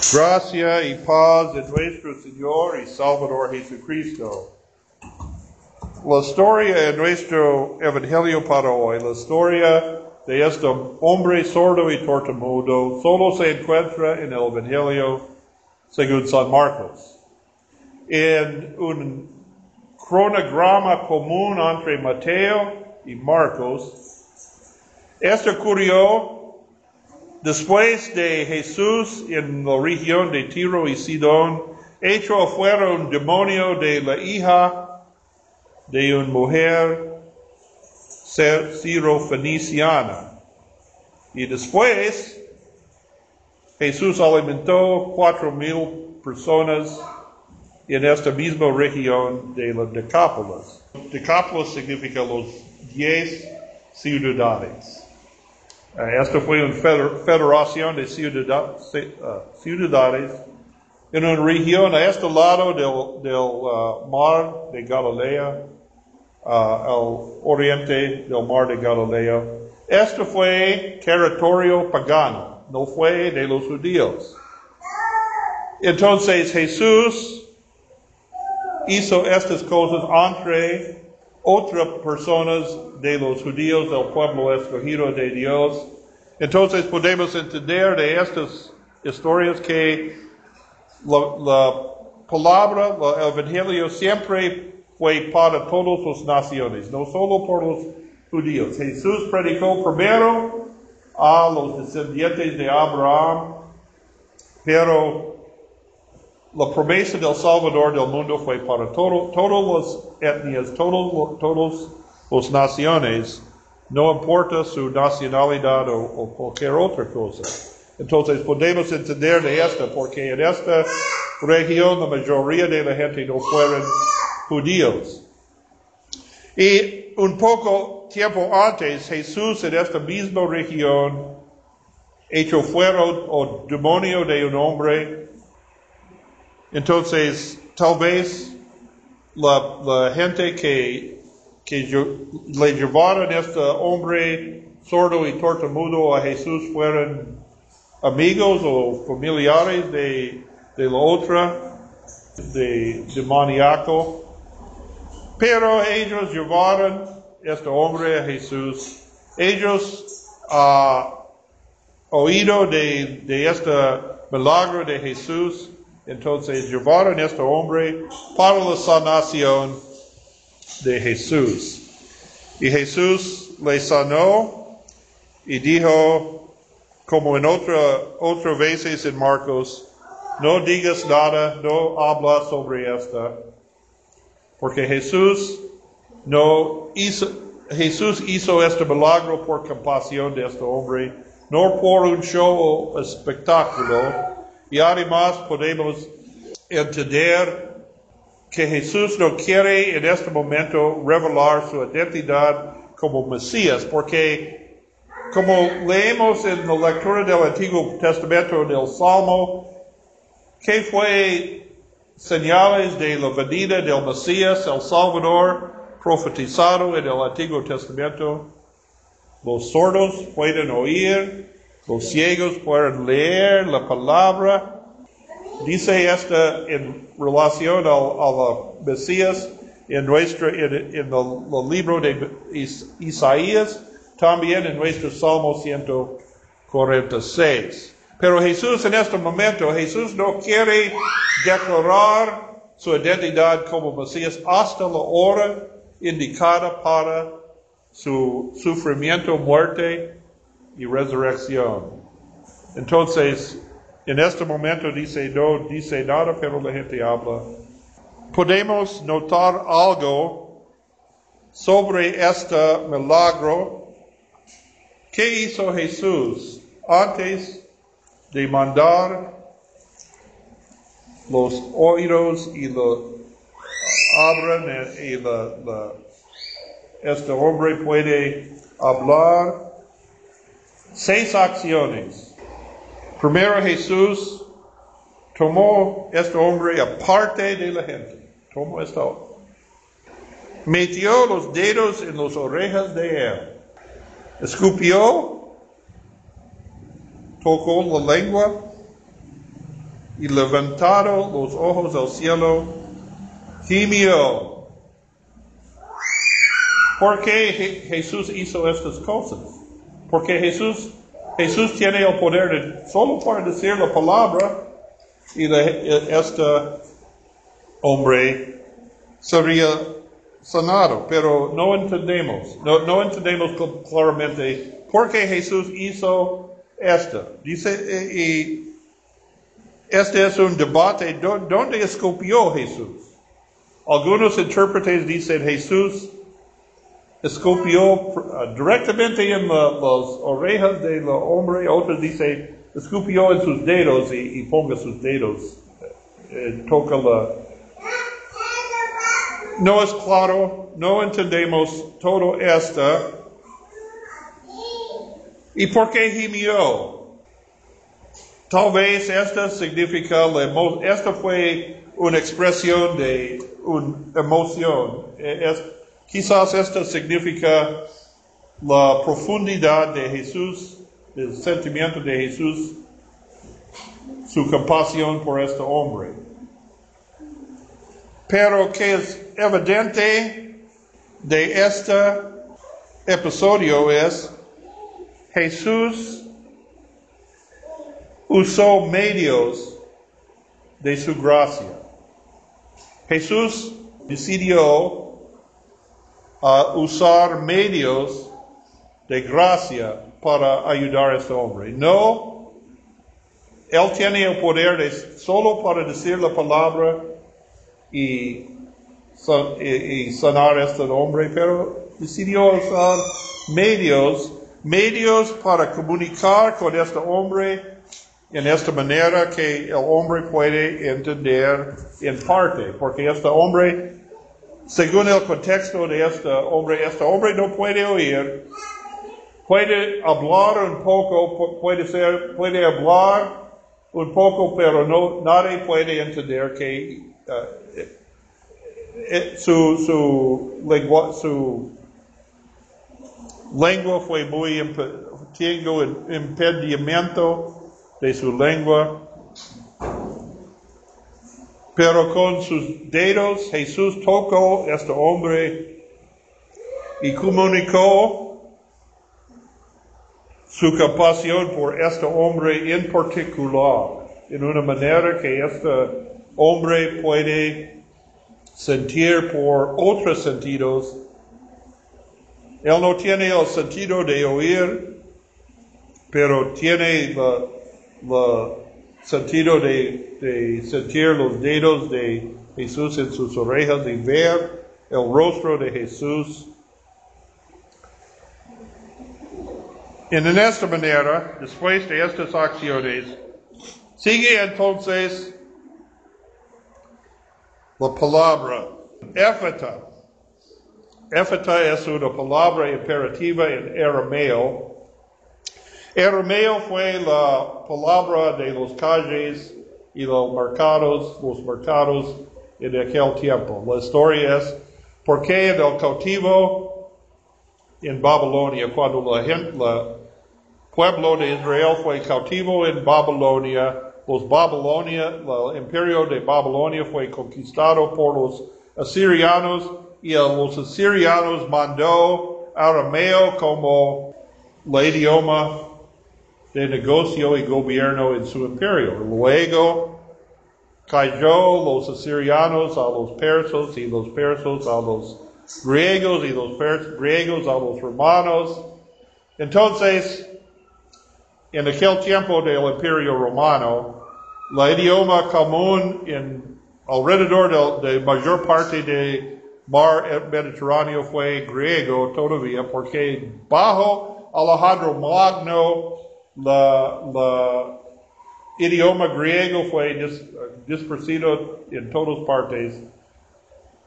Gracia y paz de nuestro Señor y Salvador Jesucristo. La historia de nuestro Evangelio para hoy, la historia de este hombre sordo y tortamudo, solo se encuentra en el Evangelio según San Marcos. En un cronograma común entre Mateo y Marcos, este ocurrió Después de Jesús en la región de Tiro y Sidón, hecho afuera un demonio de la hija de una mujer sirofeniciana. Y después Jesús alimentó cuatro mil personas en esta misma región de la Decápolis. Decápolis significa los diez ciudades. Uh, esta fue una federación de uh, ciudades en una región a este lado del, uh, mar de Galilea, al oriente del mar de Galilea. Este fue territorio pagano, no fue de los judíos. Entonces Jesús hizo estas cosas entre otras personas de los judíos del pueblo escogido de Dios. Entonces podemos entender de estas historias que la, palabra, el evangelio siempre fue para todas las naciones, no solo por los judíos. Jesús predicó primero a los descendientes de Abraham, pero la promesa del Salvador del mundo fue para todo, todas las etnias, todos, todos las naciones, no importa su nacionalidad o, cualquier otra cosa. Entonces podemos entender de esto porque en esta región la mayoría de la gente no fueron judíos. Y un poco tiempo antes, Jesús en esta misma región hecho fuera o demonio de un hombre entonces, tal vez la, gente que, que le llevaron a este hombre sordo y tortamudo a Jesús fueron amigos o familiares de, la otra, de demoníaco. Pero ellos llevaron a este hombre a Jesús. Ellos han oído de, de este milagro de Jesús entonces llevaron a este hombre para la sanación de Jesús. Y Jesús le sanó y dijo, como en otra, otra veces en Marcos, no digas nada, no hablas sobre esta, porque Jesús no hizo, Jesús hizo este milagro por compasión de este hombre, no por un show o espectáculo, y además podemos entender que Jesús no quiere en este momento revelar su identidad como Mesías, porque como leemos en la lectura del Antiguo Testamento del Salmo, que fue señales de la venida del Mesías, el Salvador, profetizado en el Antiguo Testamento. Los sordos pueden oír, los ciegos pueden leer la palabra. Dice esta en relación a, la Mesías en, nuestro, en, el, libro de Isaías, también en nuestro Salmo 146. Pero Jesús en este momento, Jesús no quiere declarar su identidad como Mesías hasta la hora indicada para su sufrimiento, muerte y resurrección. Entonces, en este momento dice, no dice nada, pero la gente habla. Podemos notar algo sobre este milagro. ¿Qué hizo Jesús antes de mandar los oídos y lo abran y este hombre puede hablar? Seis acciones. Primero Jesús tomó este hombre aparte de la gente. Tomó esto. Metió los dedos en las orejas de él. Escupió. Tocó la lengua. y levantado los ojos al cielo, gimió. ¿Por qué Jesús hizo estas cosas? Porque Jesús, Jesús tiene el poder de, solo para decir la palabra y de, este hombre sería sanado, pero no entendemos, no, no entendemos claramente por qué Jesús hizo esto. Dice, eh, y este es un debate, ¿dónde escupió Jesús? Algunos intérpretes dicen Jesús escupió uh, directamente en las orejas del hombre, otros dicen escupió en sus dedos y, ponga sus dedos, eh, toca la... No es claro, no entendemos todo esto. ¿Y por qué gimió? Tal vez esta significa, esta fue una expresión de una emoción. E, quizás esta significa la profundidad de Jesús, el sentimiento de Jesús, su compasión por este hombre. Pero que es evidente de este episodio es Jesús usó medios de su gracia. Jesús decidió uh, usar medios de gracia para ayudar a este hombre. No, él tiene el poder de solo para decir la palabra y, y sanar a este hombre, pero decidió usar medios, medios para comunicar con este hombre en esta manera que el hombre puede entender en parte, porque este hombre, según el contexto de este hombre, este hombre no puede oír, puede hablar un poco, puede ser, puede hablar un poco, pero no, nadie puede entender que uh, eh, su, su, lengua, su lengua fue muy, tengo impedimento de su lengua. Pero con sus dedos Jesús tocó a este hombre y comunicó su compasión por este hombre en particular, en una manera que este hombre puede sentir por otros sentidos. Él no tiene el sentido de oír, pero tiene la el sentido de, sentir los dedos de Jesús en sus orejas y ver el rostro de Jesús. En esta manera, después de estas acciones, sigue entonces la palabra éfata. Éfata es una palabra imperativa en arameo Arameo fue la palabra de los calles y los mercados, los mercados en aquel tiempo. La historia es por qué en el cautivo en Babilonia, cuando la gente, el pueblo de Israel fue cautivo en Babilonia, los Babilonia, el imperio de Babilonia fue conquistado por los asirianos y los asirianos mandó arameo como la idioma de negocio y gobierno en su imperio. Luego cayó los asirianos a los persas y los persas a los griegos y los griegos a los romanos. Entonces, en aquel tiempo del imperio romano, la idioma común en alrededor de, de mayor parte del mar Mediterráneo fue griego todavía, porque bajo Alejandro Magno la, la idioma griego fue dis, dispersido en todas partes.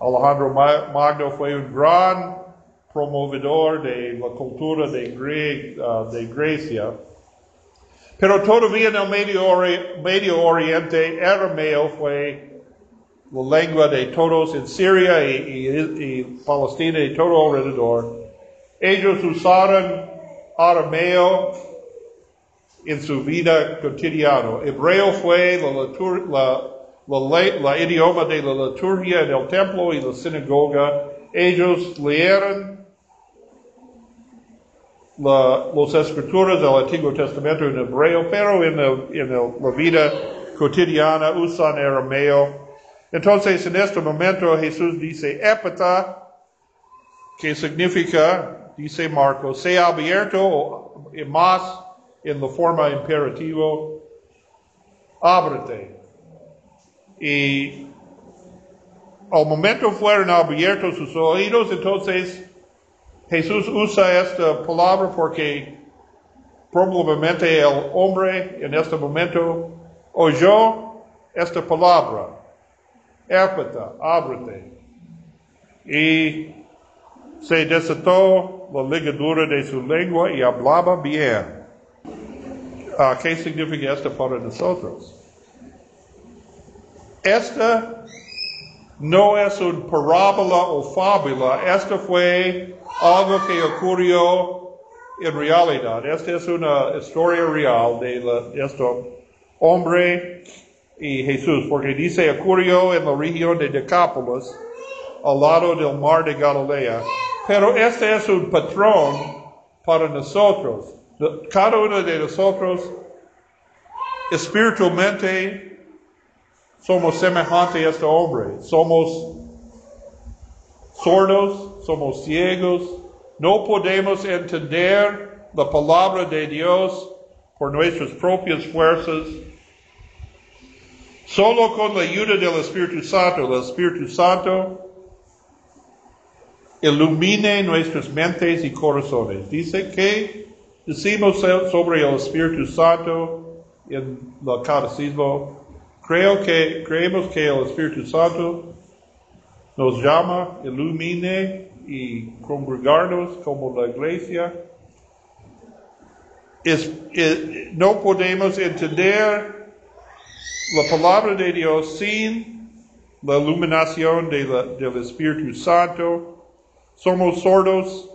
Alejandro Magno fue un gran promovedor de la cultura de, Gre uh, de Grecia. Pero todavía en el Medio, Ori Medio Oriente, arameo fue la lengua de todos en Siria y, y, y Palestina y todo alrededor. Ellos usaron arameo en su vida cotidiana. Hebreo fue la, idioma de la liturgia en el templo y la sinagoga. Ellos leyeron la, las escrituras del Antiguo Testamento en hebreo, pero en, la vida cotidiana usan arameo. Entonces, en este momento Jesús dice, epata, que significa, dice Marcos, sea abierto más en la forma imperativo, ábrete. Y al momento fueron abiertos sus oídos, entonces Jesús usa esta palabra porque probablemente el hombre en este momento oyó esta palabra, épata, ábrete. Y se desató la ligadura de su lengua y hablaba bien. Uh, ¿Qué significa esto para nosotros? Esta no es una parábola o fábula, esta fue algo que ocurrió en realidad. Esta es una historia real de, este hombre y Jesús, porque dice ocurrió en la región de Decápolis, al lado del mar de Galilea. Pero este es un patrón para nosotros. Cada uno de nosotros espiritualmente somos semejantes a este hombre. Somos sordos, somos ciegos, no podemos entender la palabra de Dios por nuestras propias fuerzas. Solo con la ayuda del Espíritu Santo, el Espíritu Santo ilumine nuestras mentes y corazones. Dice que decimos sobre el Espíritu Santo en el catecismo. Creo que, creemos que el Espíritu Santo nos llama, ilumine y congregarnos como la iglesia. no podemos entender la palabra de Dios sin la iluminación del Espíritu Santo somos sordos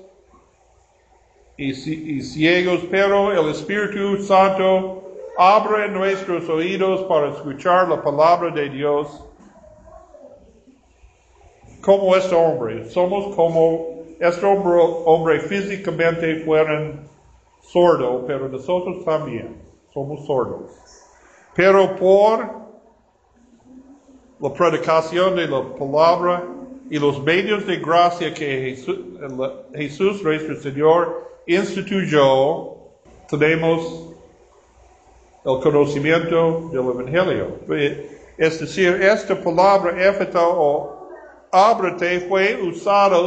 y, ciegos, pero el Espíritu Santo abre nuestros oídos para escuchar la palabra de Dios. Como este hombre, somos como este hombre, hombre físicamente fueron sordo, pero nosotros también somos sordos. Pero por la predicación de la palabra y los medios de gracia que Jesús, nuestro Señor instituyó, tenemos el conocimiento del Evangelio. Es decir, esta palabra éfeta o ábrete fue usada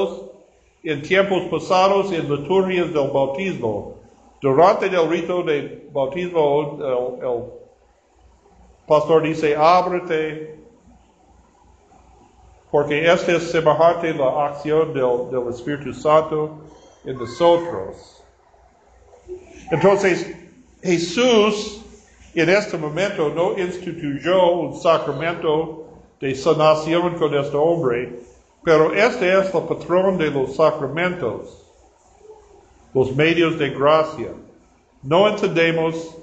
en tiempos pasados en liturgias del bautismo. Durante el rito de bautismo, el, pastor dice, ábrete porque esta es semejante la acción del, Espíritu Santo en nosotros. Entonces, Jesús en este momento no instituyó un sacramento de sanación con este hombre, pero este es el patrón de los sacramentos, los medios de gracia. No entendemos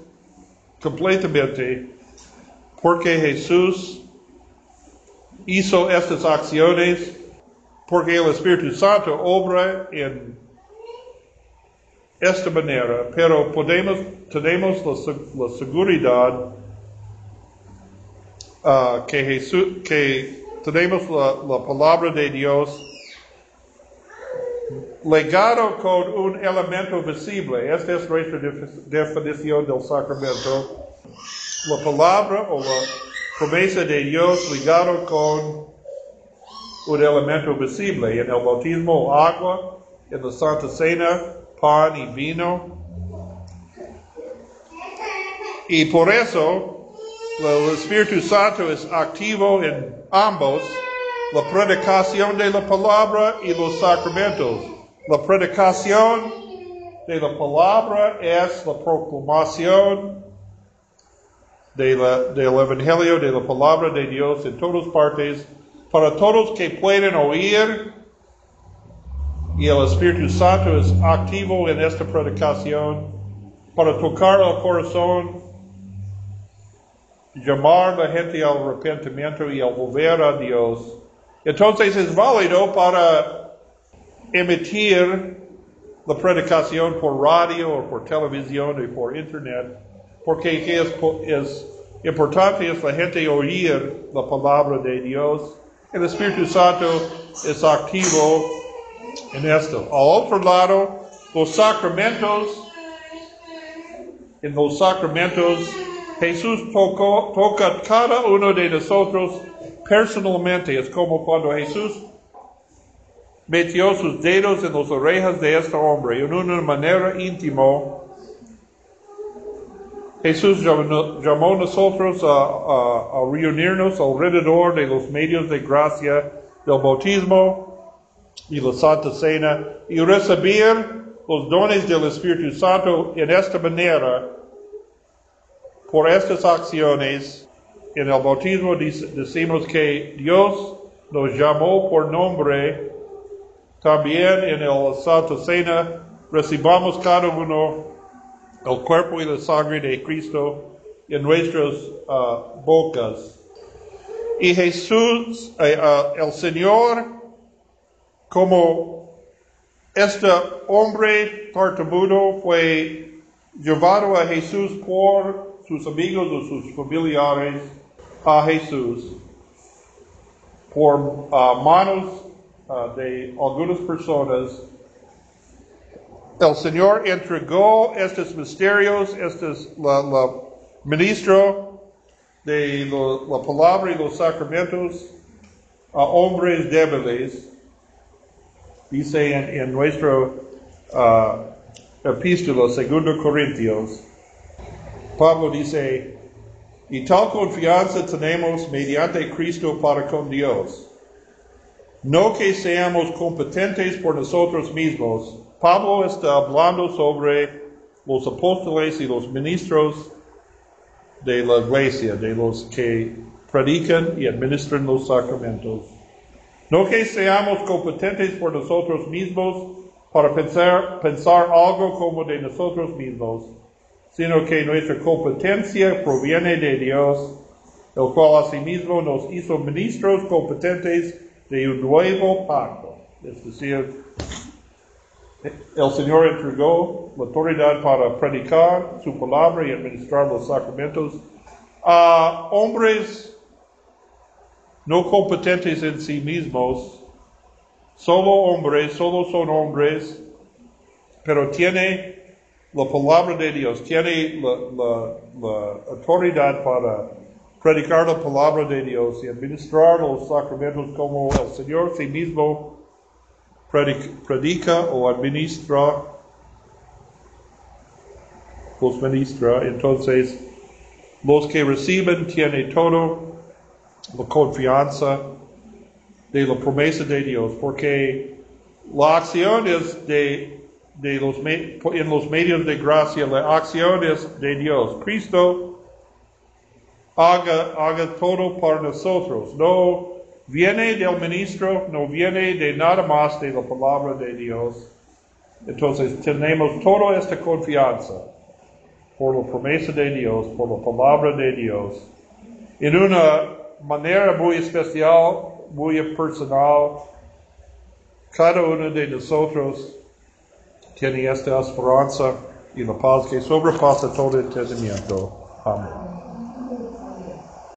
completamente porque Jesús hizo estas acciones porque el Espíritu Santo obra en esta manera, pero podemos, tenemos la, seguridad uh, que, Jesús, tenemos la, palabra de Dios legado con un elemento visible. Esta es nuestra definición del sacramento. La palabra o la promesa de Dios ligado con un elemento visible. En el bautismo, agua, en la Santa Cena, pan y vino. Y por eso, el Espíritu Santo es activo en ambos, la predicación de la palabra y los sacramentos. La predicación de la palabra es la proclamación de del Evangelio, de la palabra de Dios en todas partes, para todos que pueden oír. Y el Espíritu Santo es activo en esta predicación. para tocar al corazón, llamar a la gente al arrepentimiento y al volver a Dios. Entonces es válido para emitir la predicación por radio o por televisión y por internet, porque es, es importante es la gente oír la palabra de Dios. El Espíritu Santo es activo en esto. Al otro lado, los sacramentos, en los sacramentos, Jesús tocó, toca cada uno de nosotros personalmente. Es como cuando Jesús metió sus dedos en las orejas de este hombre en una manera íntima. Jesús llamó a nosotros a, a, reunirnos alrededor de los medios de gracia del bautismo y la Santa Cena y recibir los dones del Espíritu Santo en esta manera. Por estas acciones, en el bautismo decimos que Dios nos llamó por nombre también en el Santa Cena recibamos cada uno el cuerpo y la sangre de Cristo en nuestras uh, bocas. Y Jesús, uh, uh, el Señor, como este hombre tartamudo fue llevado a Jesús por sus amigos o sus familiares a Jesús por manos uh, de algunas personas, el Señor entregó estos misterios, estos, la, la ministro de lo, la palabra y los sacramentos a hombres débiles, dice en, nuestro uh, epístola, segundo Corintios, Pablo dice, y tal confianza tenemos mediante Cristo para con Dios no que seamos competentes por nosotros mismos. Pablo está hablando sobre los apóstoles y los ministros de la iglesia, de los que predican y administran los sacramentos. No que seamos competentes por nosotros mismos para pensar, algo como de nosotros mismos, sino que nuestra competencia proviene de Dios, el cual asimismo nos hizo ministros competentes de un nuevo pacto. Es decir, el Señor entregó la autoridad para predicar su palabra y administrar los sacramentos a hombres no competentes en sí mismos, solo hombres, solo son hombres, pero tiene la palabra de Dios, tiene la, autoridad para predicar la palabra de Dios y administrar los sacramentos como el Señor sí mismo predica o administra, los ministra. Entonces, los que reciben tienen todo la confianza de la promesa de Dios, porque la acción es de, de los, en los medios de gracia, la acción es de Dios. Cristo haga, haga todo para nosotros. No viene del ministro, no viene de nada más de la palabra de Dios. Entonces tenemos toda esta confianza por la promesa de Dios, por la palabra de Dios, en una manera muy especial, muy personal. Cada uno de nosotros tiene esta esperanza y la paz que sobrepasa todo entendimiento. Amén.